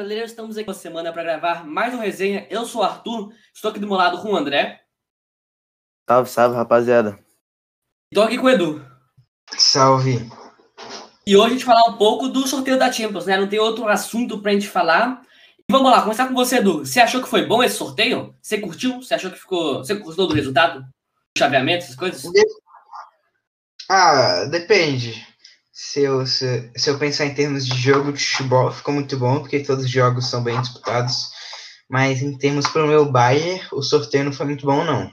chapeleiro, estamos aqui uma semana para gravar mais uma resenha. Eu sou o Arthur, estou aqui do meu lado com o André. Salve, salve, rapaziada. Estou aqui com o Edu. Salve. E hoje a gente falar um pouco do sorteio da Champions, né? Não tem outro assunto pra gente falar. E vamos lá, começar com você, Edu. Você achou que foi bom esse sorteio? Você curtiu? Você achou que ficou. Você gostou do resultado? Chaveamento, essas coisas? Ah, depende. Se eu, se, se eu pensar em termos de jogo de futebol, ficou muito bom, porque todos os jogos são bem disputados. Mas em termos para o meu Bayern, o sorteio não foi muito bom, não.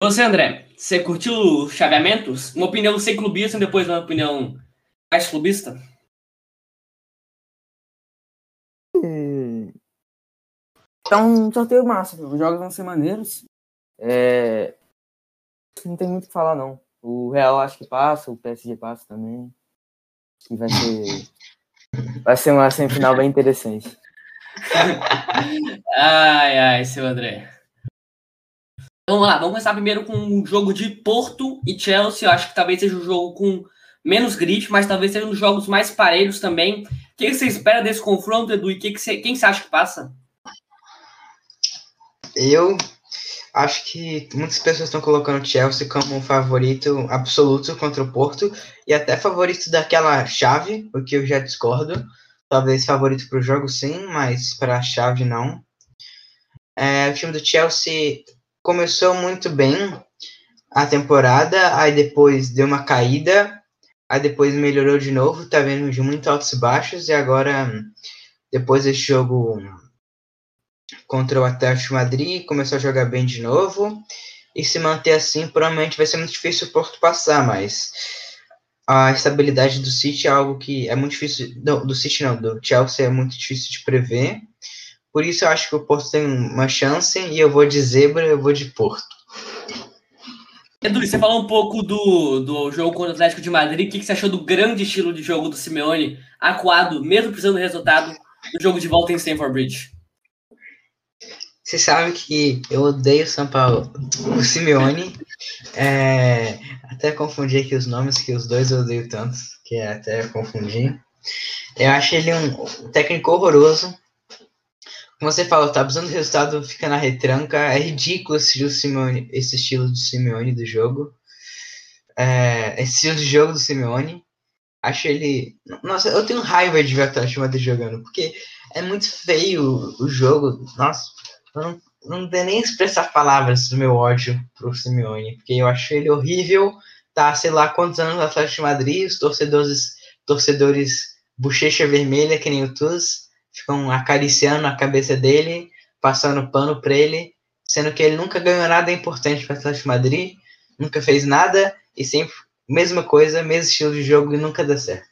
Você, André, você curtiu os chaveamentos? Uma opinião sem clubista e depois uma opinião mais clubista? Então, um sorteio massa. Os jogos vão ser maneiros. É... Não tem muito o que falar, não. O Real acho que passa, o PSG passa também. E vai ser. vai ser uma semifinal bem interessante. ai, ai, seu André. Vamos lá, vamos começar primeiro com o um jogo de Porto e Chelsea. Eu acho que talvez seja um jogo com menos grit, mas talvez seja um dos jogos mais parelhos também. O que você espera desse confronto, Edu? E que que você, quem você acha que passa? Eu acho que muitas pessoas estão colocando o Chelsea como um favorito absoluto contra o Porto e até favorito daquela chave, o que eu já discordo. Talvez favorito para o jogo sim, mas para a chave não. É, o time do Chelsea começou muito bem a temporada, aí depois deu uma caída, aí depois melhorou de novo, tá vendo de muito altos e baixos, e agora, depois desse jogo contra o Atlético Madrid, começou a jogar bem de novo. E se manter assim, provavelmente vai ser muito difícil o Porto passar, mas a estabilidade do City é algo que é muito difícil. Não, do City não, do Chelsea é muito difícil de prever. Por isso eu acho que o Porto tem uma chance e eu vou de zebra, eu vou de Porto. Edu, você falou um pouco do, do jogo contra o Atlético de Madrid. O que, que você achou do grande estilo de jogo do Simeone, acuado, mesmo precisando do resultado, do jogo de volta em Stamford Bridge? Você sabe que eu odeio São Paulo. O Simeone. É, até confundi aqui os nomes, que os dois eu odeio tanto, que é até confundir. Eu acho ele um técnico horroroso. Como você falou, tá precisando do resultado, fica na retranca. É ridículo esse estilo, Simeone, esse estilo do Simeone do jogo. É, esse estilo de jogo do Simeone. Acho ele. Nossa, eu tenho raiva de ver o Atlético jogando, porque é muito feio o jogo. Nossa, eu não, não tenho nem expressar palavras do meu ódio pro Simeone, porque eu acho ele horrível. Tá, sei lá quantos anos no Atlético de Madrid, os torcedores, torcedores bochecha vermelha, que nem o Tuz, ficam acariciando a cabeça dele, passando pano pra ele, sendo que ele nunca ganhou nada importante para o Atlético de Madrid, nunca fez nada e sempre mesma coisa, mesmo estilo de jogo e nunca dá certo.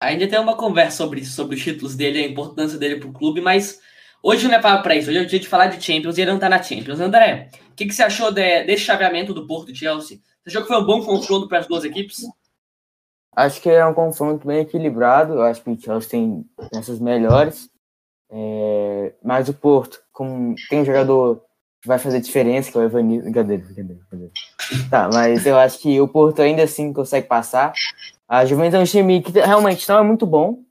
Ainda tem uma conversa sobre, sobre os títulos dele, a importância dele pro clube, mas Hoje não é para isso, hoje é o dia de falar de Champions e ele não tá na Champions. André, o que, que, você achou de, desse chaveamento do Porto e Chelsea? Você achou que foi um bom confronto para as duas equipes? Acho que é um confronto bem equilibrado. Eu acho que o Chelsea tem essas melhores. É, mas o Porto, como tem um jogador que vai fazer diferença, que é o Evanilson. Brincadeira, brincadeira, brincadeira. Tá, mas eu acho que o Porto ainda assim consegue passar. A Juventus é um time que realmente não é muito bom,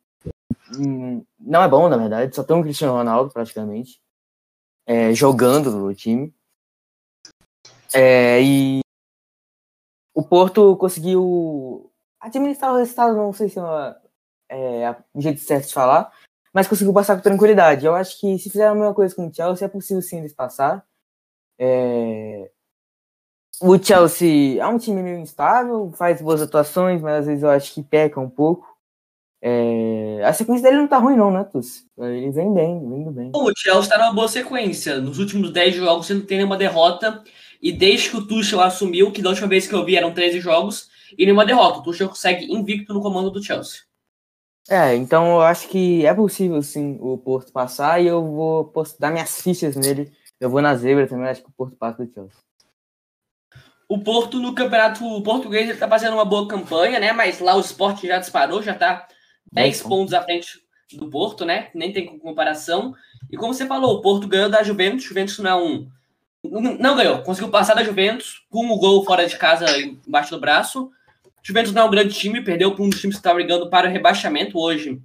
não é bom, na verdade, só tem um Cristiano Ronaldo praticamente é, jogando no time. É, e o Porto conseguiu administrar o resultado, não sei se é, é o jeito certo de falar, mas conseguiu passar com tranquilidade. Eu acho que se fizer a mesma coisa com o Chelsea, é possível sim eles passar. É... O Chelsea é um time meio instável, faz boas atuações, mas às vezes eu acho que peca um pouco. É... A sequência dele não tá ruim, não, né, Tuss? Ele vem bem, vindo bem. O Chelsea tá numa boa sequência. Nos últimos 10 jogos você não tem nenhuma derrota. E desde que o Tuchel assumiu, que da última vez que eu vi eram 13 jogos, e nenhuma derrota. O Tuchel consegue invicto no comando do Chelsea. É, então eu acho que é possível sim o Porto passar e eu vou dar minhas fichas nele. Eu vou na zebra também, acho que o Porto passa do Chelsea. O Porto no campeonato português ele tá fazendo uma boa campanha, né? Mas lá o esporte já disparou, já tá 10 pontos à frente do Porto, né? Nem tem comparação. E como você falou, o Porto ganhou da Juventus. Juventus não é um. Não ganhou, conseguiu passar da Juventus com o gol fora de casa embaixo do braço. Juventus não é um grande time, perdeu para um dos times que está brigando para o rebaixamento hoje.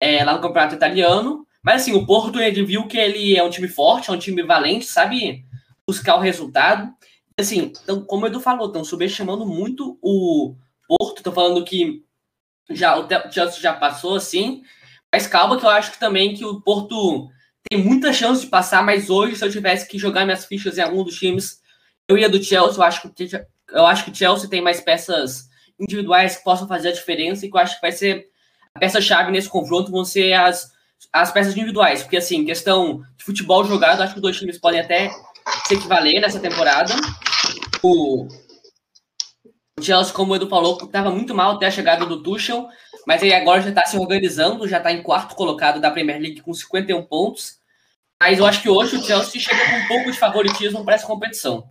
é, lá no campeonato italiano. Mas assim, o Porto ele viu que ele é um time forte, é um time valente, sabe buscar o resultado. Assim, então, como o Edu falou, estão subestimando muito o Porto, estão falando que já o Chelsea já passou, assim, mas calma que eu acho que também que o Porto tem muita chance de passar, mas hoje, se eu tivesse que jogar minhas fichas em algum dos times, eu ia do Chelsea, eu acho que, eu acho que o Chelsea tem mais peças individuais que possam fazer a diferença e que eu acho que vai ser a peça-chave nesse confronto vão ser as, as peças individuais, porque assim, questão de futebol jogado, acho que os dois times podem até se equivaler nessa temporada. O, o Chelsea, como o Edu falou, estava muito mal até a chegada do Tuchel, mas ele agora já está se organizando, já está em quarto colocado da Premier League com 51 pontos. Mas eu acho que hoje o Chelsea chega com um pouco de favoritismo para essa competição.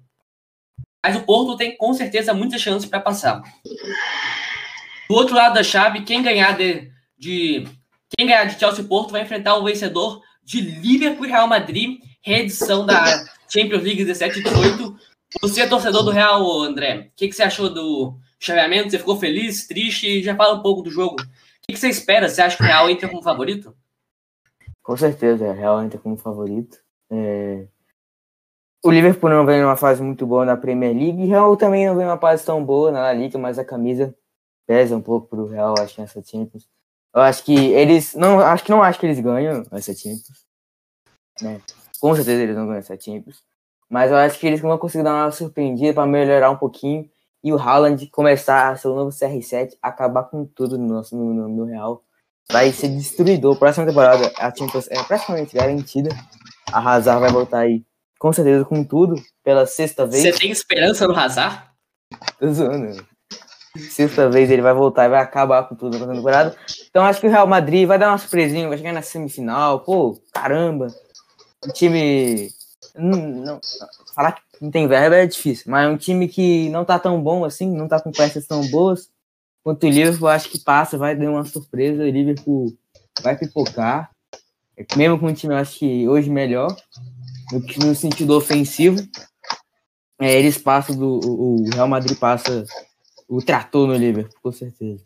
Mas o Porto tem com certeza muitas chances para passar. Do outro lado da chave, quem ganhar de, de quem ganhar de Chelsea e Porto vai enfrentar o vencedor de Liverpool e Real Madrid, reedição da Champions League 17 e 18. Você é torcedor do Real, André. O que, que você achou do chaveamento? Você ficou feliz, triste? Já fala um pouco do jogo. O que, que você espera? Você acha que o Real entra como favorito? Com certeza, o Real entra como favorito. É... O Liverpool não vem numa fase muito boa na Premier League o Real também não vem numa fase tão boa na Liga, mas a camisa pesa um pouco pro Real, acho nessa Champions. Eu acho que eles não, acho que não acho que eles ganham essa Champions, né? Com certeza eles não ganham essa Champions, mas eu acho que eles vão conseguir dar uma surpreendida para melhorar um pouquinho e o Haaland começar a ser o novo CR7, acabar com tudo no nosso no, no, no Real. Vai ser destruidor. Próxima temporada a Champions é praticamente garantida. A Hazard vai voltar aí com certeza com tudo pela sexta vez. Você tem esperança no Hazard? Tô zoando. Sexta vez ele vai voltar e vai acabar com tudo na temporada. Então acho que o Real Madrid vai dar uma surpresinha, vai chegar na semifinal. Pô, caramba. Um time. Não, não, falar que não tem verba é difícil, mas é um time que não tá tão bom assim, não tá com peças tão boas. Quanto o Liverpool, acho que passa, vai dar uma surpresa. O Liverpool vai pipocar. Mesmo com um time, acho que hoje melhor, no, no sentido ofensivo. É, eles passam do. O Real Madrid passa o trator no Liverpool, com certeza.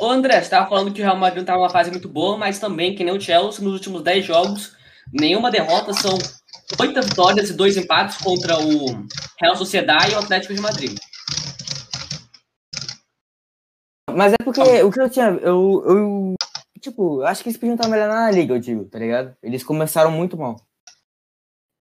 Ô André, você estava falando que o Real Madrid estava numa fase muito boa, mas também, que nem o Chelsea, nos últimos 10 jogos, nenhuma derrota, são oito vitórias e dois empates contra o Real Sociedade e o Atlético de Madrid. Mas é porque o que eu tinha. Eu, eu tipo, acho que eles podiam estar melhor na liga, eu digo, tá ligado? Eles começaram muito mal.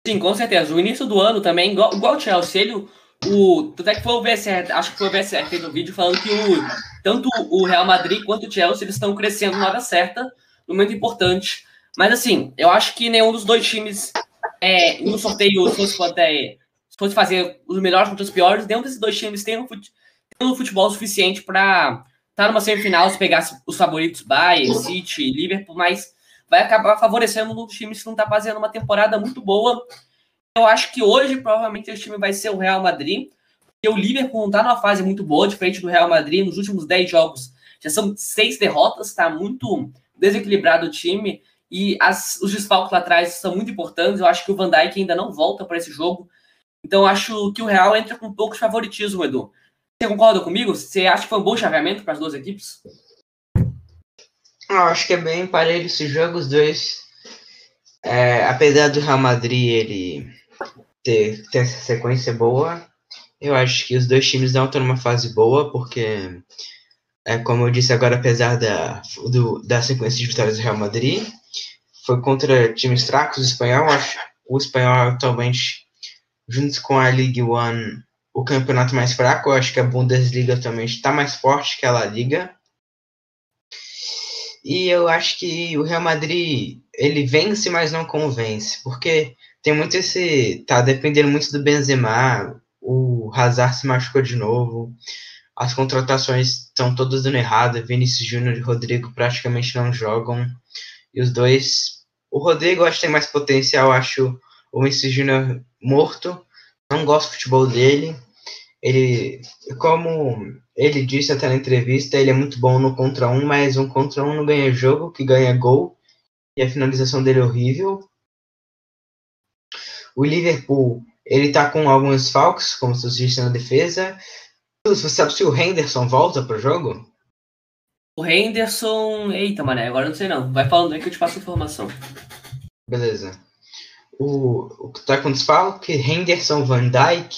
Sim, com certeza. O início do ano também, igual, igual o Chelsea, ele, o, até que foi o VSR, acho que foi o VSR que fez um vídeo falando que o, tanto o Real Madrid quanto o Chelsea eles estão crescendo na hora certa, no momento importante. Mas assim, eu acho que nenhum dos dois times é, no sorteio, se fosse, até, se fosse fazer os melhores contra os piores, nenhum desses dois times tem um, fute, tem um futebol suficiente para estar tá numa semifinal se pegasse os favoritos Bayern, City, Liverpool, mas vai acabar favorecendo um dos times que não está fazendo uma temporada muito boa. Eu acho que hoje, provavelmente, esse time vai ser o Real Madrid, porque o Liverpool não está numa fase muito boa, diferente do Real Madrid, nos últimos 10 jogos. Já são seis derrotas, está muito desequilibrado o time, e as, os desfalques lá atrás são muito importantes. Eu acho que o Van Dijk ainda não volta para esse jogo. Então, acho que o Real entra com um pouco de favoritismo, Edu. Você concorda comigo? Você acha que foi um bom chaveamento para as duas equipes? Eu acho que é bem parelho esse jogo, os dois. É, apesar do Real Madrid ele ter, ter essa sequência boa, eu acho que os dois times não estão numa fase boa, porque, é, como eu disse agora, apesar da, do, da sequência de vitórias do Real Madrid, foi contra times fracos. O espanhol, acho, o espanhol atualmente, junto com a Ligue One, o campeonato mais fraco. Eu acho que a Bundesliga também está mais forte que a La Liga. E eu acho que o Real Madrid, ele vence, mas não convence, porque tem muito esse, tá dependendo muito do Benzema, o Hazard se machucou de novo, as contratações estão todas dando errado, Vinícius Júnior e Rodrigo praticamente não jogam, e os dois, o Rodrigo acho que tem mais potencial, acho o Vinícius Júnior morto, não gosto do futebol dele, ele, como ele disse até na entrevista, ele é muito bom no contra um, mas um contra um não ganha jogo, que ganha gol, e a finalização dele é horrível. O Liverpool, ele tá com alguns falcos, como você disse na defesa. Você sabe se o Henderson volta pro jogo? O Henderson. Eita, mané, agora não sei não. Vai falando aí que eu te passo informação. Beleza. O, o que tá com desfalque, Henderson Van Dyke.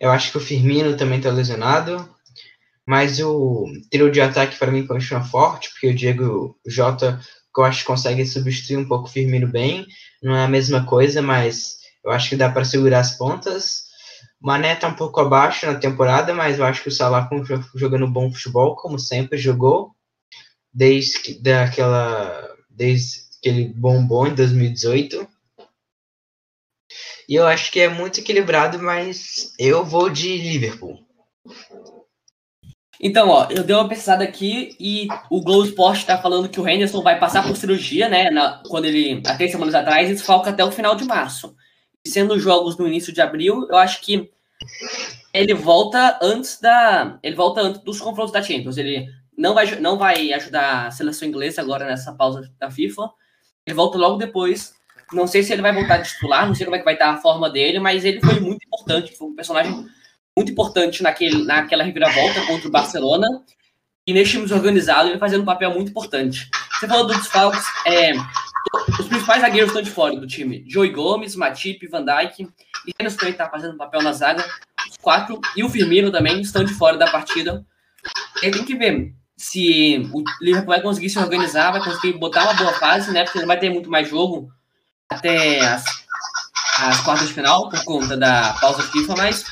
Eu acho que o Firmino também tá lesionado. Mas o trio de ataque para mim continua forte, porque o Diego Jota, que eu acho que consegue substituir um pouco o Firmino bem. Não é a mesma coisa, mas eu acho que dá para segurar as pontas. Mané tá um pouco abaixo na temporada, mas eu acho que o Salah continua jogando bom futebol, como sempre jogou, desde que, daquela, desde que ele bombou em 2018. E eu acho que é muito equilibrado, mas eu vou de Liverpool. Então, ó, eu dei uma pesquisada aqui e o Globo Esporte tá falando que o Henderson vai passar por cirurgia, né? Na, quando ele, há três semanas atrás, e falta até o final de março. Sendo jogos no início de abril, eu acho que ele volta antes da. Ele volta antes dos confrontos da Champions. Ele não vai, não vai ajudar a seleção inglesa agora nessa pausa da FIFA. Ele volta logo depois. Não sei se ele vai voltar a titular, não sei como é que vai estar a forma dele, mas ele foi muito importante. Foi um personagem muito importante naquele, naquela reviravolta contra o Barcelona. E nesse time desorganizado, ele fazendo um papel muito importante. Você falou dos desfalques, é, os principais zagueiros estão de fora do time. Joey Gomes, Matip, Van Dijk. E Henderson também está fazendo um papel na zaga. Os quatro. E o Firmino também estão de fora da partida. E tem que ver se o Liverpool vai conseguir se organizar, vai conseguir botar uma boa fase, né? Porque não vai ter muito mais jogo até as, as quartas de final, por conta da pausa FIFA, mas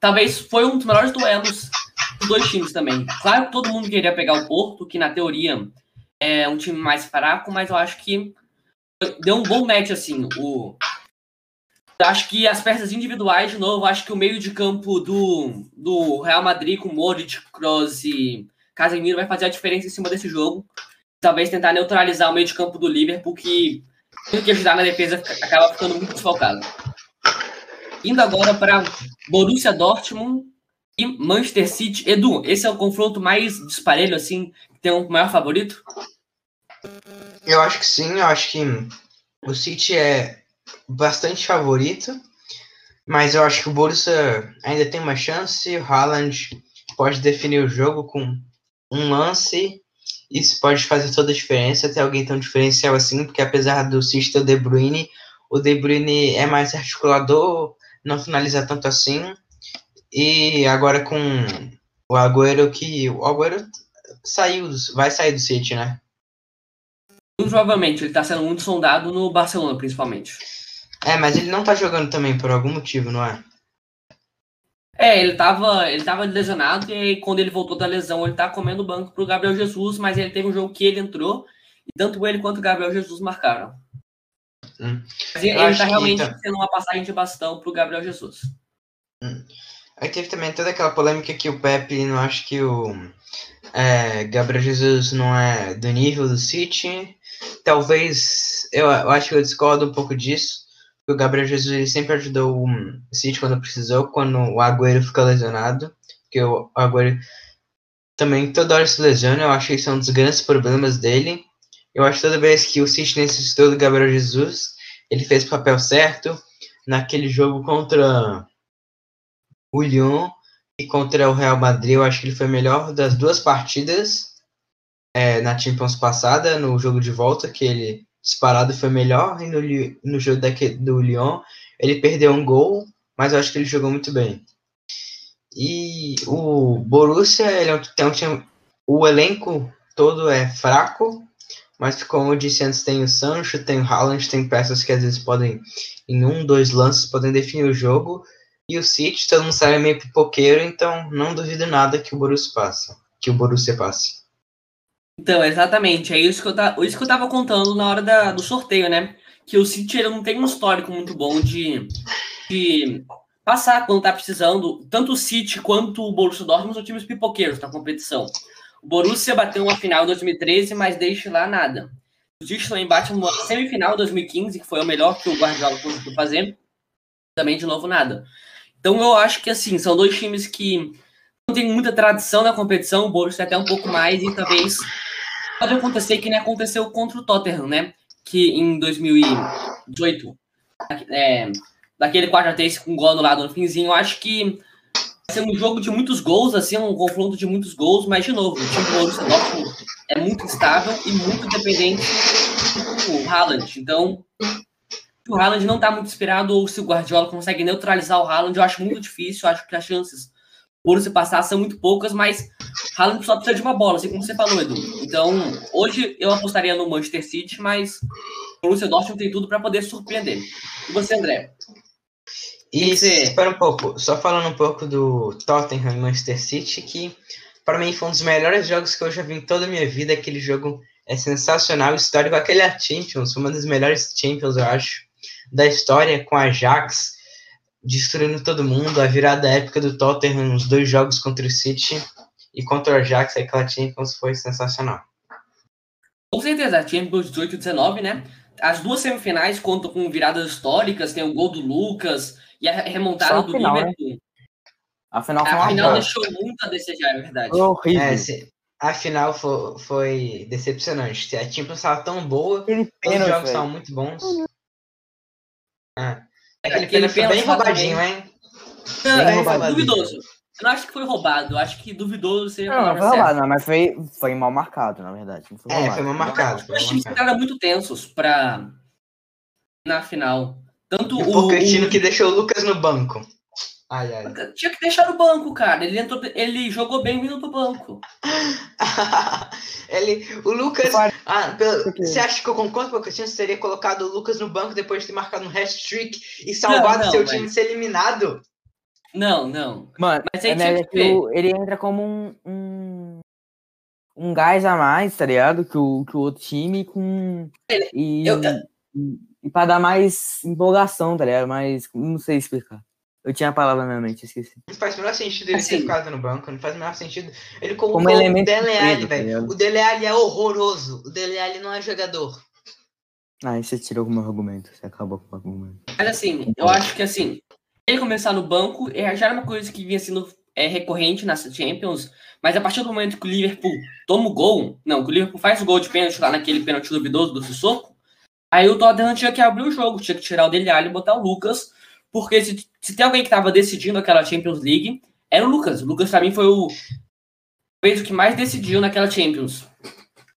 talvez foi um dos melhores duelos dos dois times também. Claro que todo mundo queria pegar o Porto, que na teoria é um time mais fraco, mas eu acho que deu um bom match, assim. O, acho que as peças individuais, de novo, acho que o meio de campo do, do Real Madrid com Modric, Kroos e Casemiro vai fazer a diferença em cima desse jogo. Talvez tentar neutralizar o meio de campo do Liverpool, que tem que ajudar na defesa, acaba ficando muito desfalcado. Indo agora para Borussia Dortmund e Manchester City. Edu, esse é o confronto mais disparelho, assim, tem um maior favorito? Eu acho que sim, eu acho que o City é bastante favorito, mas eu acho que o Borussia ainda tem uma chance, o Haaland pode definir o jogo com um lance, isso pode fazer toda a diferença, ter alguém tão diferencial assim, porque apesar do o De Bruyne, o De Bruyne é mais articulador, não finaliza tanto assim, e agora com o Agüero que o Agüero saiu, vai sair do City, né? Provavelmente, ele tá sendo muito sondado no Barcelona, principalmente. É, mas ele não tá jogando também por algum motivo, não é? É, ele tava, ele tava lesionado e aí, quando ele voltou da lesão, ele tá comendo banco pro Gabriel Jesus, mas ele teve um jogo que ele entrou e tanto ele quanto o Gabriel Jesus marcaram. Hum. Mas ele, ele tá realmente tá... sendo uma passagem de bastão pro Gabriel Jesus. Hum. Aí teve também toda aquela polêmica que o Pepe não acha que o é, Gabriel Jesus não é do nível do City. Talvez, eu, eu acho que eu discordo um pouco disso. O Gabriel Jesus ele sempre ajudou o City quando precisou, quando o Agüero fica lesionado. Porque o Agüero também toda hora se lesiona, eu acho que isso é um dos grandes problemas dele. Eu acho que toda vez que o City necessitou do Gabriel Jesus, ele fez o papel certo. Naquele jogo contra o Lyon e contra o Real Madrid, eu acho que ele foi melhor das duas partidas é, na Champions passada, no jogo de volta, que ele disparado foi melhor, e no, no jogo daqui, do Lyon ele perdeu um gol, mas eu acho que ele jogou muito bem. E o Borussia, ele é tem um time, o elenco todo é fraco, mas como eu disse antes, tem o Sancho, tem o Haaland, tem peças que às vezes podem, em um, dois lances, podem definir o jogo, e o City, todo mundo sabe, é meio pipoqueiro, então não duvido nada que o Borussia passe. Que o Borussia passe. Então, exatamente. É isso que eu, tá, isso que eu tava contando na hora da, do sorteio, né? Que o City ele não tem um histórico muito bom de, de passar quando tá precisando. Tanto o City quanto o Borussia Dortmund são times pipoqueiros na competição. O Borussia bateu uma final em 2013, mas deixa lá nada. O também bate uma semifinal em 2015, que foi o melhor que o Guardiola conseguiu fazer. Também, de novo, nada. Então eu acho que assim, são dois times que não tem muita tradição na competição, o Borussia até um pouco mais, e talvez pode acontecer que nem aconteceu contra o Tottenham, né? Que em 2018, é, daquele 4 a 3 com gol anulado no finzinho, eu acho que ser um jogo de muitos gols, assim, um confronto de muitos gols, mas de novo, o time do Borussia Dortmund é muito estável e muito dependente do Haaland. Então, o Haaland não está muito inspirado ou se o Guardiola consegue neutralizar o Haaland, eu acho muito difícil, eu acho que as chances por se passar são muito poucas, mas Haaland só precisa de uma bola, assim como você falou, Edu. Então, hoje eu apostaria no Manchester City, mas o Borussia Dortmund tem tudo para poder surpreender. E você, André? E espera um pouco, só falando um pouco do Tottenham e Manchester City, que para mim foi um dos melhores jogos que eu já vi em toda a minha vida. Aquele jogo é sensacional, histórico. Aquele é Champions, uma das melhores Champions, eu acho, da história, com a Ajax destruindo todo mundo. A virada épica do Tottenham nos dois jogos contra o City e contra o Ajax, aquela Champions foi sensacional. Com certeza, a Champions 18 e 19, né? As duas semifinais contam com viradas históricas, tem o gol do Lucas, e a remontada do final, Liverpool. Né? A final foi A final deixou muito a desejar, é verdade. Foi horrível. É, a final foi, foi decepcionante. A Champions estava tão boa, os jogos estavam muito bons. É. Aquele, Aquele pênalti bem roubadinho, hein? Não, é, roubadinho. duvidoso. Eu não acho que foi roubado, eu acho que duvidoso seria Não, não foi roubado, não, mas foi, foi mal marcado, na verdade. Foi é, foi mal marcado. Os times ficaram muito tensos pra... na final. Tanto o, o Pochettino que deixou o Lucas no banco. Ai, ai. Tinha que deixar no banco, cara. Ele entrou, ele jogou bem vindo do banco. ele, o Lucas. Ah, pelo, você acha que eu concordo com o Pochettino teria colocado o Lucas no banco depois de ter marcado um hat-trick e salvado não, não, seu mas... time de ser eliminado? Não, não. Mano, mas aí é, que ele entra como um, um, um gás a mais, tá ligado? Que o, que o outro time com. Ele, e... eu, eu e pra dar mais empolgação, tá ligado? Mas não sei explicar. Eu tinha a palavra na minha mente, esqueci. Não faz o menor sentido ele assim, ter ficado no banco, não faz o menor sentido. Ele colocou Como o Dele Alli, tá velho. O Dele Alli é horroroso. O Dele Alli não é jogador. Ah, aí você tirou algum argumento, você acabou com o argumento. Mas assim, eu acho que assim, ele começar no banco é, já era uma coisa que vinha sendo é, recorrente nas Champions, mas a partir do momento que o Liverpool toma o gol, não, que o Liverpool faz o gol de pênalti lá naquele pênalti duvidoso do Sissoko, Aí o Tottenham tinha que abrir o jogo, tinha que tirar o Dele Alli e botar o Lucas, porque se, se tem alguém que estava decidindo aquela Champions League, era o Lucas. O Lucas, para mim, foi o fez o que mais decidiu naquela Champions.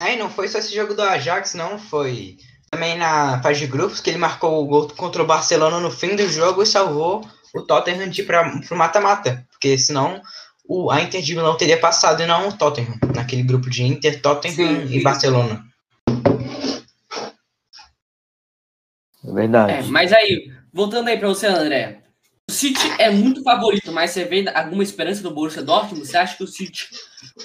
Aí não foi só esse jogo do Ajax, não, foi também na fase de grupos que ele marcou o gol contra o Barcelona no fim do jogo e salvou o Tottenham de ir para o mata-mata, porque senão o, a Inter de Milão teria passado e não o Tottenham, naquele grupo de Inter, Tottenham Sim, e Barcelona. É verdade. É, mas aí, voltando aí para você, André. O City é muito favorito, mas você vê alguma esperança do Borussia Dortmund? Você acha que o City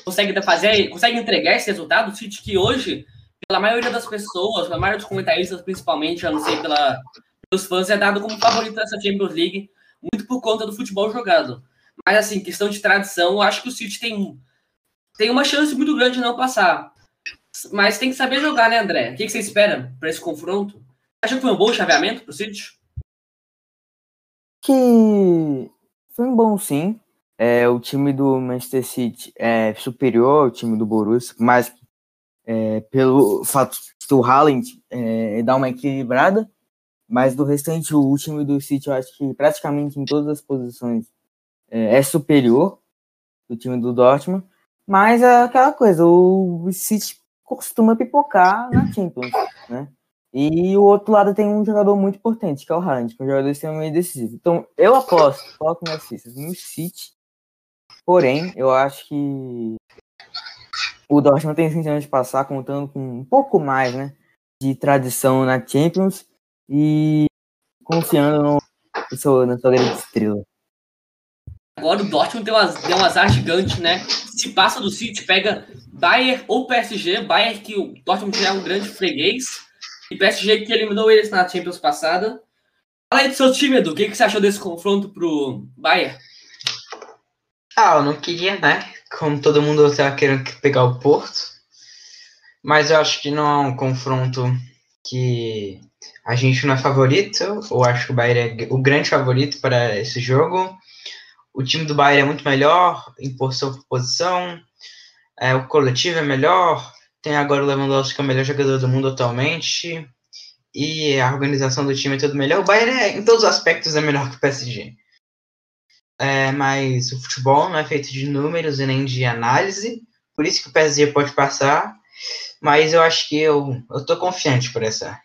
consegue fazer, consegue entregar esse resultado? O City que hoje, pela maioria das pessoas, pela maioria dos comentaristas principalmente, eu não sei pela, pelos fãs, é dado como favorito dessa Champions League, muito por conta do futebol jogado. Mas assim, questão de tradição, eu acho que o City tem, tem uma chance muito grande de não passar. Mas tem que saber jogar, né, André? O que você espera para esse confronto? Acha que foi um bom chaveamento pro City? Que foi bom sim. É, o time do Manchester City é superior ao time do Borussia, mas é, pelo fato que o Haaland é, uma equilibrada, mas do restante o time do City eu acho que praticamente em todas as posições é, é superior do time do Dortmund, mas é aquela coisa, o City costuma pipocar na Champions, né? E o outro lado tem um jogador muito importante, que é o Haaland, que é um jogador extremamente decisivo. Então, eu aposto, coloco minhas fichas no City, porém, eu acho que o Dortmund tem intenção de passar contando com um pouco mais, né, de tradição na Champions e confiando no, no seu, na sua grande estrela. Agora o Dortmund deu, deu um azar gigante, né? Se passa do City, pega Bayern ou PSG, Bayern que o Dortmund já é um grande freguês, e PSG que eliminou eles na Champions passada. Fala aí do seu time, Edu. O que, que você achou desse confronto pro Bayern? Ah, eu não queria, né? Como todo mundo estava querendo pegar o Porto. Mas eu acho que não é um confronto que a gente não é favorito. Eu acho que o Bayern é o grande favorito para esse jogo. O time do Bayern é muito melhor em posição por posição. É, o coletivo é melhor. Tem agora o Lewandowski, que é o melhor jogador do mundo atualmente. E a organização do time é tudo melhor. O Bayern, é, em todos os aspectos, é melhor que o PSG. é, mas o futebol não é feito de números e nem de análise, por isso que o PSG pode passar, mas eu acho que eu, eu tô confiante por essa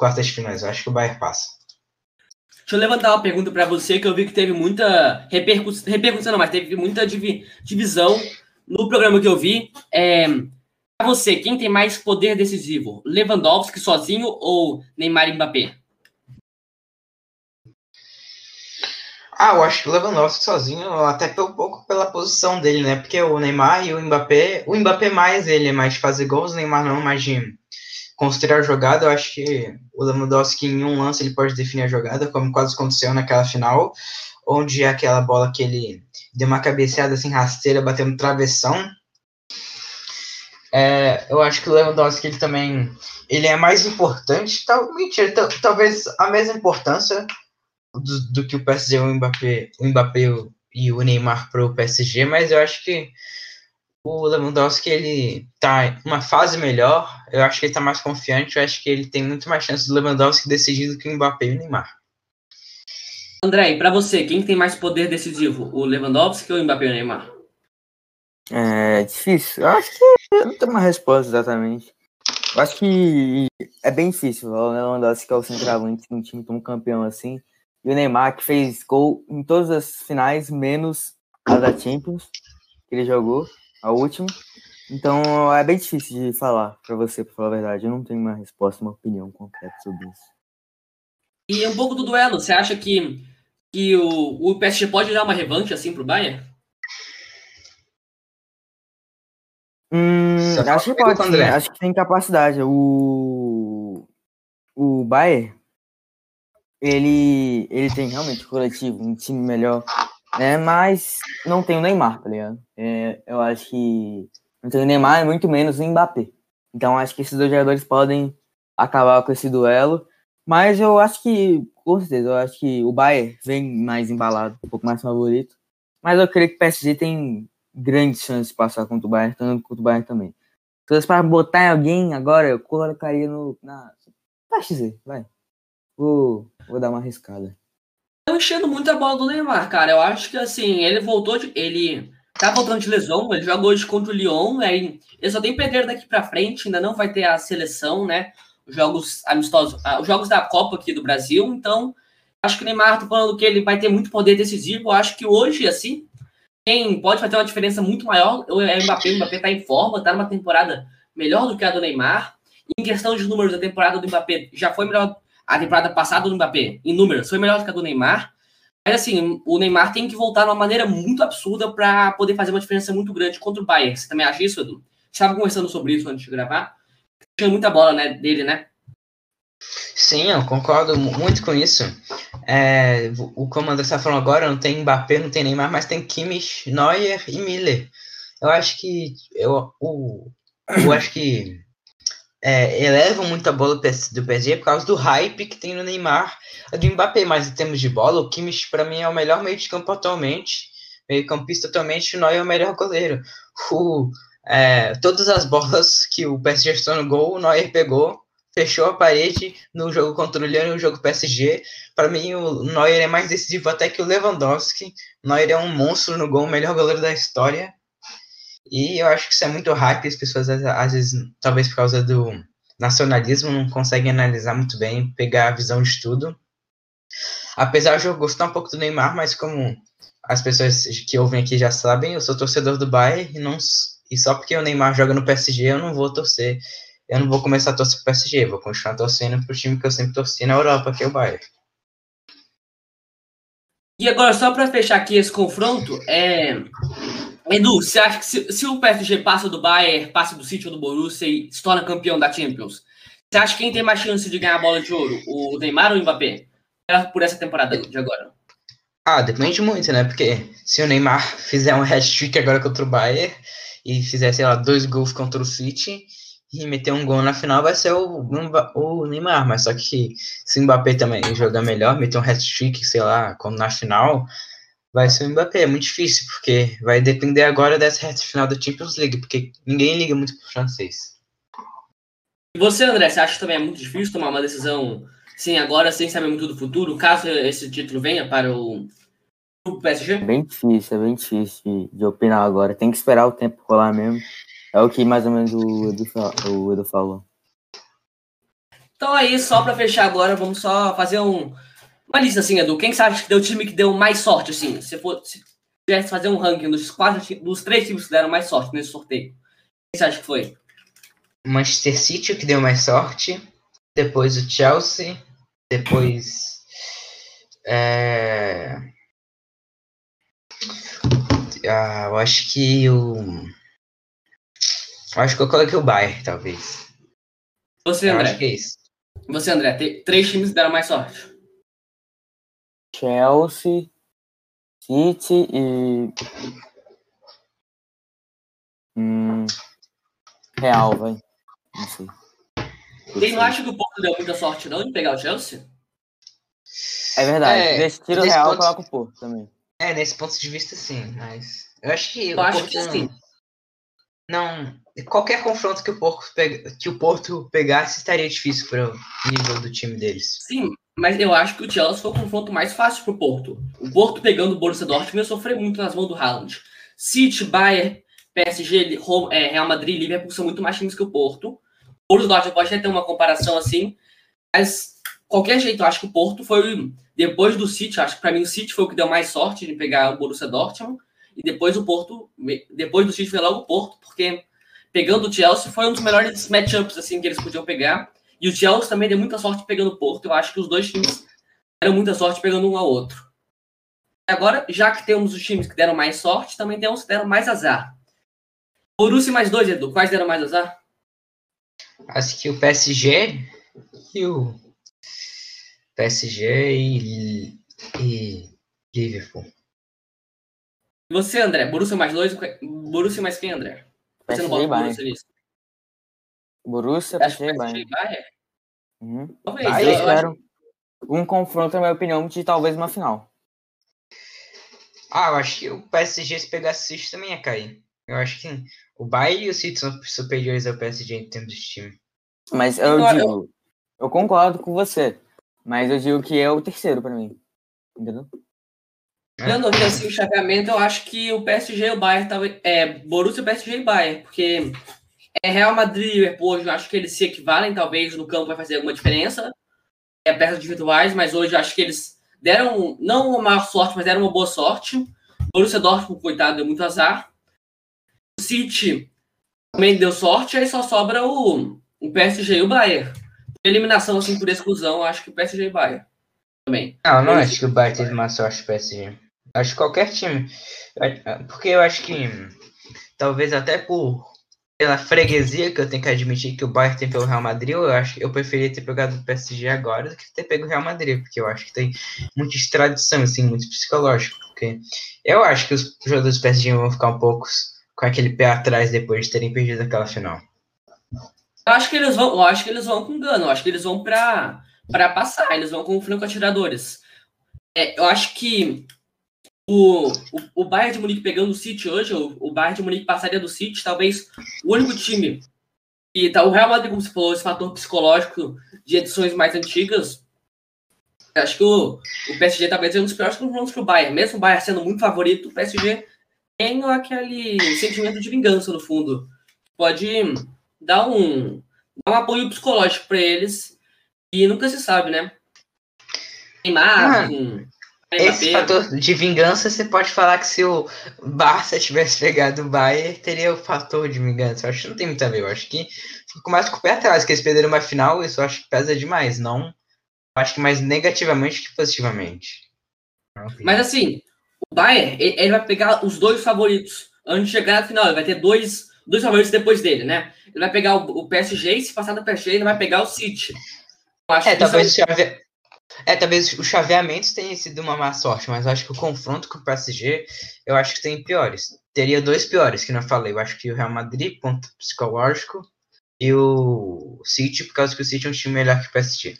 quartas de finais, eu acho que o Bayern passa. Deixa eu levantar uma pergunta para você, que eu vi que teve muita repercussão, repercussão não, mas teve muita divi, divisão no programa que eu vi. É, para você, quem tem mais poder decisivo? Lewandowski sozinho ou Neymar e Mbappé? Ah, eu acho que o Lewandowski sozinho, até um pouco pela posição dele, né? Porque o Neymar e o Mbappé, o Mbappé mais ele é mais de fazer gols, o Neymar não, mais de construir a jogada. Eu acho que o Lewandowski em um lance ele pode definir a jogada, como quase aconteceu naquela final, onde é aquela bola que ele deu uma cabeceada assim rasteira, batendo travessão. É, eu acho que o Lewandowski ele também ele é mais importante, tal, mentira, talvez a mesma importância do, do que o PSG, o Mbappé, o Mbappé e o Neymar para o PSG, mas eu acho que o Lewandowski ele tá uma fase melhor, eu acho que ele tá mais confiante, eu acho que ele tem muito mais chance do Lewandowski decidir do que o Mbappé e o Neymar. André, para você, quem tem mais poder decisivo, o Lewandowski ou o Mbappé e o Neymar? É difícil. Eu acho que não tem uma resposta exatamente. Eu acho que é bem difícil. O Lewandowski é o centroavante de um time tão campeão assim. E o Neymar, que fez gol em todas as finais, menos a da Champions, que ele jogou, a última. Então é bem difícil de falar para você, para falar a verdade. Eu não tenho uma resposta, uma opinião concreta sobre isso. E um pouco do duelo, você acha que, que o, o PSG pode dar uma revanche assim pro Bayern? Hum, acho que pode, sim. acho que tem capacidade. O, o Bayern ele, ele tem realmente coletivo, um time melhor, né? Mas não tem o Neymar, tá ligado? É, eu acho que não tem o Neymar muito menos o Mbappé. Então acho que esses dois jogadores podem acabar com esse duelo. Mas eu acho que, com certeza, eu acho que o Bayern vem mais embalado, um pouco mais favorito. Mas eu creio que o PSG tem grandes chances de passar contra o Bayern, tanto contra o Bayern também. Se para botar em alguém agora, eu colocaria no. Na. PSG, vai. Vou, vou dar uma arriscada. Eu enchendo muito a bola do Neymar, cara. Eu acho que assim, ele voltou de. Ele tá voltando de lesão, ele jogou hoje contra o Lyon, né? Ele só tem perder daqui para frente, ainda não vai ter a seleção, né? Os jogos amistosos, ah, os jogos da Copa aqui do Brasil, então acho que o Neymar tá falando que ele vai ter muito poder decisivo. Eu acho que hoje, assim, quem pode fazer uma diferença muito maior é o Mbappé. O Mbappé tá em forma, tá numa temporada melhor do que a do Neymar. Em questão de números, a temporada do Mbappé já foi melhor a temporada passada do Mbappé, em números, foi melhor do que a do Neymar. Mas assim, o Neymar tem que voltar de uma maneira muito absurda para poder fazer uma diferença muito grande contra o Bayern. Você também acha isso, Edu? Estava conversando sobre isso antes de gravar. Tinha muita bola né, dele, né? Sim, eu concordo muito com isso. É, o comando está falando agora, não tem Mbappé, não tem Neymar, mas tem Kimmich, Neuer e Miller. Eu acho que eu, eu, eu acho que é, elevam muito a bola do PSG por causa do hype que tem no Neymar do Mbappé, mas em termos de bola, o Kimmich para mim é o melhor meio de campo atualmente, meio campista atualmente, o Neuer é o melhor goleiro. O, é, todas as bolas que o PSG estou no gol, o Neuer pegou, fechou a parede no jogo contra o Lyon e no jogo PSG. Para mim, o Neuer é mais decisivo até que o Lewandowski. O Neuer é um monstro no gol, o melhor goleiro da história. E eu acho que isso é muito hype, as pessoas às vezes, talvez por causa do nacionalismo, não conseguem analisar muito bem, pegar a visão de tudo. Apesar de eu gostar um pouco do Neymar, mas como as pessoas que ouvem aqui já sabem, eu sou torcedor do Bayern e, não, e só porque o Neymar joga no PSG eu não vou torcer, eu não vou começar a torcer pro PSG, vou continuar torcendo pro time que eu sempre torci na Europa, que é o Bayern. E agora, só para fechar aqui esse confronto, é, Edu, você acha que se, se, o PSG passa do Bayern, passa do City ou do Borussia e se torna campeão da Champions, você acha que quem tem mais chance de ganhar a bola de ouro, o Neymar ou o Mbappé? Por essa temporada de agora. Ah, depende muito, né? Porque se o Neymar fizer um hat-trick agora contra o Bayern e fizer, sei lá, dois gols contra o City e meter um gol na final, vai ser o, o Neymar. Mas só que se o Mbappé também jogar melhor, meter um hat-trick, sei lá, como na final, vai ser o Mbappé. É muito difícil, porque vai depender agora dessa reta final da Champions League, porque ninguém liga muito pro francês. E você, André, você acha que também é muito difícil tomar uma decisão, sim, agora, sem saber muito do futuro, caso esse título venha para o, PSG? É bem difícil, é bem difícil de, de opinar agora. Tem que esperar o tempo rolar mesmo. É o que mais ou menos o Edu, o Edu falou. Então aí, só para fechar agora, vamos só fazer um, uma lista assim, Edu. Quem sabe que deu o time que deu mais sorte, assim? Se, for, se tivesse fazer um ranking dos quatro dos três times que deram mais sorte nesse sorteio. Quem você acha que foi? Manchester City, que deu mais sorte. Depois o Chelsea. Depois. É... Ah, eu acho que o. Acho que eu coloquei o Bayern, talvez. Você, eu André? acho que é isso. Você, André, tem três times que deram mais sorte. Chelsea, City e. Hum, Real, vai. Não sei. Quem não acha que o Porto deu muita sorte, não, de pegar o Chelsea? É verdade. É, tiro nesse real, ponto- coloca o Porto também. É, nesse ponto de vista, sim, mas. Eu acho que. Eu o acho Porto que não- sim. Não. Qualquer confronto que o Porto, que o Porto pegasse estaria difícil para o nível do time deles. Sim, mas eu acho que o Chelsea foi o confronto mais fácil pro Porto. O Porto pegando o Borussia Dortmund ia sofrer muito nas mãos do Haaland. City, Bayern, PSG, é, Real Madrid e Liverpool são muito mais times que o Porto. O Borussia Dortmund pode até ter uma comparação assim, mas qualquer jeito, eu acho que o Porto foi depois do City, eu acho que para mim o City foi o que deu mais sorte de pegar o Borussia Dortmund e depois o Porto, depois do City foi logo o Porto, porque pegando o Chelsea foi um dos melhores matchups assim que eles podiam pegar. E o Chelsea também deu muita sorte pegando o Porto. Eu acho que os dois times deram muita sorte pegando um ao outro. Agora, já que temos os times que deram mais sorte, também temos que deram mais azar. Borussia mais dois, Edu. Quais deram mais azar? Acho que o PSG e o. PSG e, e Liverpool. Você, André? Borussia mais dois? Borussia mais quem, André? Você não PSG bota e o Bayern. Borussia nisso? Borussia, Acho que PSG PSG e Bayern. Bayern? Uhum. Talvez. Bayern, eu, Eu acho- um confronto, na minha opinião, de talvez uma final. Ah, eu acho que o PSG, se pegasse o City, também ia cair. Eu acho que o Bayern e o City são superiores ao PSG em termos de time. Mas eu Eu- eu- digo, eu concordo com você. Mas eu digo que é o terceiro pra mim. Entendeu? Olhando aqui assim, o chaveamento, eu acho que o PSG e o Bayern talvez. É, Borussia, PSG e Bayern, porque é Real Madrid e Liverpool, hoje eu acho que eles se equivalem, talvez no campo vai fazer alguma diferença. É peças individuais, mas hoje eu acho que eles deram, não uma maior sorte, mas deram uma boa sorte. Borussia Dortmund, coitado, deu muito azar. O City também deu sorte, aí só sobra o, o PSG e o Bayern. Eliminação, assim, por exclusão, eu acho que o PSG e o Bayern também. Não, não Eu- acho que o Bayern teve uma sorte PSG. Acho que qualquer time. Porque eu acho que talvez até por pela freguesia que eu tenho que admitir que o Bayern tem pelo Real Madrid, eu acho que eu preferia ter pegado o PSG agora do que ter pego o Real Madrid, porque eu acho que tem muita extradição, assim, muito psicológico. Porque eu acho que os jogadores do PSG vão ficar um pouco com aquele pé atrás depois de terem perdido aquela final. Eu acho que eles vão, eu acho que eles vão com engano, eu acho que eles vão para para passar, eles vão com franco atiradores. É, eu acho que o, o, o Bayern de Munique pegando o City hoje, o, o Bayern de Munique passaria do City, talvez o único time e tá o Real Madrid, como você falou, esse fator psicológico de edições mais antigas. Acho que o, o PSG talvez seja um dos piores confrontos pro Bayern, mesmo o Bayern sendo muito favorito, o PSG tem aquele sentimento de vingança no fundo. Pode dar um, dar um apoio psicológico para eles e nunca se sabe, né? Neymar, Ah, com Esse fator de vingança, você pode falar que se o Barça tivesse pegado o Bayern, teria o fator de vingança. Eu acho que não tem muito a ver. Eu acho que ficou mais com o pé atrás, que eles perderam uma final, isso eu acho que pesa demais. Não, eu acho que mais negativamente que positivamente. Mas assim, o Bayern, ele ele vai pegar os dois favoritos antes de chegar na final. Ele vai ter dois, dois favoritos depois dele, né? Ele vai pegar o, o PSG e se passar do PSG, ele vai pegar o City. Eu acho É, que isso talvez o chave... é, talvez os chaveamentos tenham sido uma má sorte, mas eu acho que o confronto com o PSG, eu acho que tem piores. Teria dois piores, que não falei. Eu acho que o Real Madrid, ponto psicológico, e o City, por causa que o City é um time melhor que o PSG.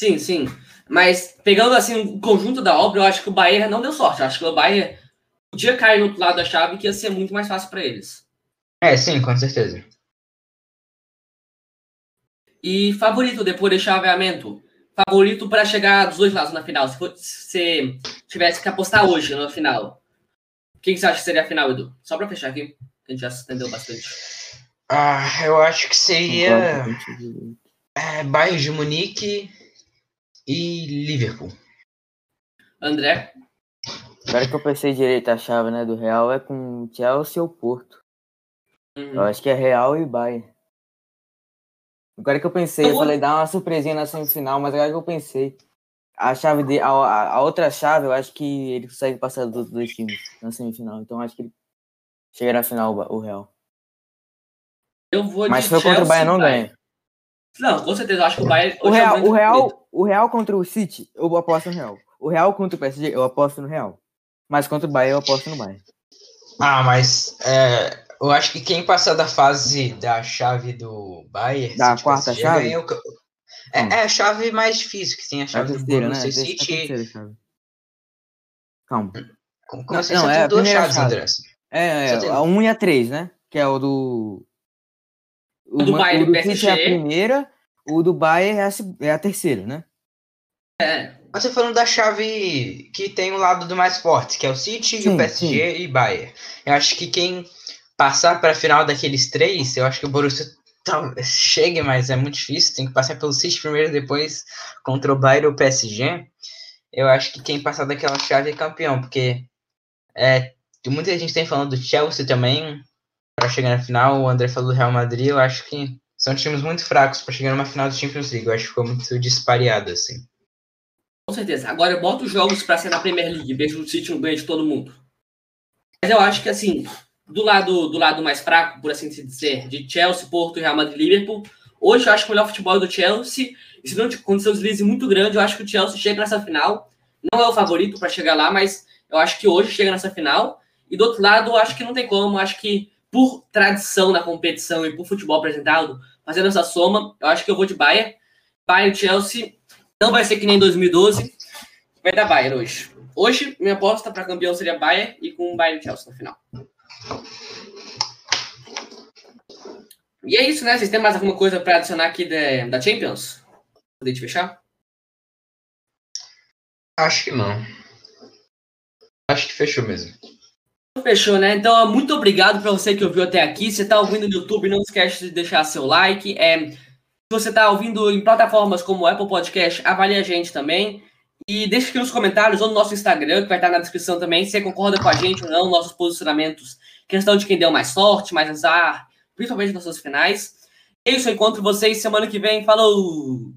Sim, sim. Mas pegando assim o conjunto da obra, eu acho que o Bayern não deu sorte. Eu acho que o Bayern podia cair no outro lado da chave que ia ser muito mais fácil para eles. É, sim, com certeza. E favorito depois de chaveamento? Favorito para chegar dos dois lados na final? Se você tivesse que apostar hoje na final, quem você acha que seria a final, Edu? Só para fechar aqui, a gente já se estendeu bastante. Ah, eu acho que seria é, Bayern de Munique e Liverpool. André? Agora que eu pensei direito a chave né, do Real é com Chelsea ou Porto. Uhum. Eu acho que é Real e Bayern. Agora que eu pensei, eu falei, dar uma surpresinha na semifinal, mas agora que eu pensei, a chave de, a, a, outra chave, eu acho que ele consegue passar dos dois times na semifinal. Então acho que ele chega na final o Real. Eu vou mas se for contra o Bayern, não ganha. Não, com certeza, eu acho que o Bayern. O Real, é o, Real, o Real contra o City, eu aposto no Real. O Real contra o PSG, eu aposto no Real. Mas contra o Bayern, eu aposto no Bayern. Ah, mas é, eu acho que quem passar da fase da chave do Bayern. Da quarta PSG, chave? Ganha o... é, é, a chave mais difícil, que tem a chave a terceira, do Borussia né? City. chave. Calma. Como, como assim? Não, é duas chaves, chave. André. É, é a 1 e a 3, né? Que é o do. O, do Bayern o do City é a primeira, o do Bayern é a, é a terceira, né? É. Você falando da chave que tem o lado do mais forte, que é o City, sim, o PSG sim. e Bayern. Eu acho que quem passar para a final daqueles três, eu acho que o Borussia talvez chegue, mas é muito difícil. Tem que passar pelo City primeiro, depois contra o Bayern ou o PSG. Eu acho que quem passar daquela chave é campeão, porque é, muita gente tem falando do Chelsea também para chegar na final. O André falou do Real Madrid. Eu acho que são times muito fracos para chegar numa final do Champions League. Eu acho que ficou muito dispareado assim. Com certeza. Agora eu boto os jogos para ser na Premier League, vejo o City no ganho de todo mundo. Mas eu acho que assim, do lado do lado mais fraco, por assim dizer, de Chelsea, Porto, Real Madrid, Liverpool, hoje eu acho que o melhor futebol é do Chelsea. E se não acontecer um deslize muito grande, eu acho que o Chelsea chega nessa final. Não é o favorito para chegar lá, mas eu acho que hoje chega nessa final. E do outro lado, eu acho que não tem como. Eu acho que por tradição na competição e por futebol apresentado, fazendo essa soma, eu acho que eu vou de Bayern. Bayern Chelsea não vai ser que nem 2012. Vai dar Bayern hoje. Hoje, minha aposta para campeão seria Bayern e com Bayern Chelsea no final. E é isso, né? Vocês têm mais alguma coisa para adicionar aqui da, da Champions? Poder te fechar? Acho que não. Acho que fechou mesmo. Fechou, né? Então, muito obrigado para você que ouviu até aqui. Se está ouvindo no YouTube, não esquece de deixar seu like. É, você está ouvindo em plataformas como o Apple Podcast, avalie a gente também. E deixe aqui nos comentários ou no nosso Instagram, que vai estar na descrição também, se você concorda com a gente ou não, nossos posicionamentos. Questão de quem deu mais sorte, mais azar, principalmente nas suas finais. É isso, eu encontro vocês semana que vem. Falou!